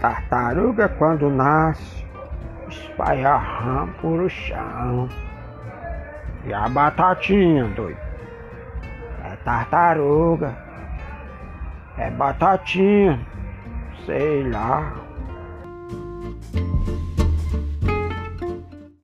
tartaruga quando nasce espalha rã por o chão. E a batatinha, doido? É tartaruga. É batatinha. Sei lá.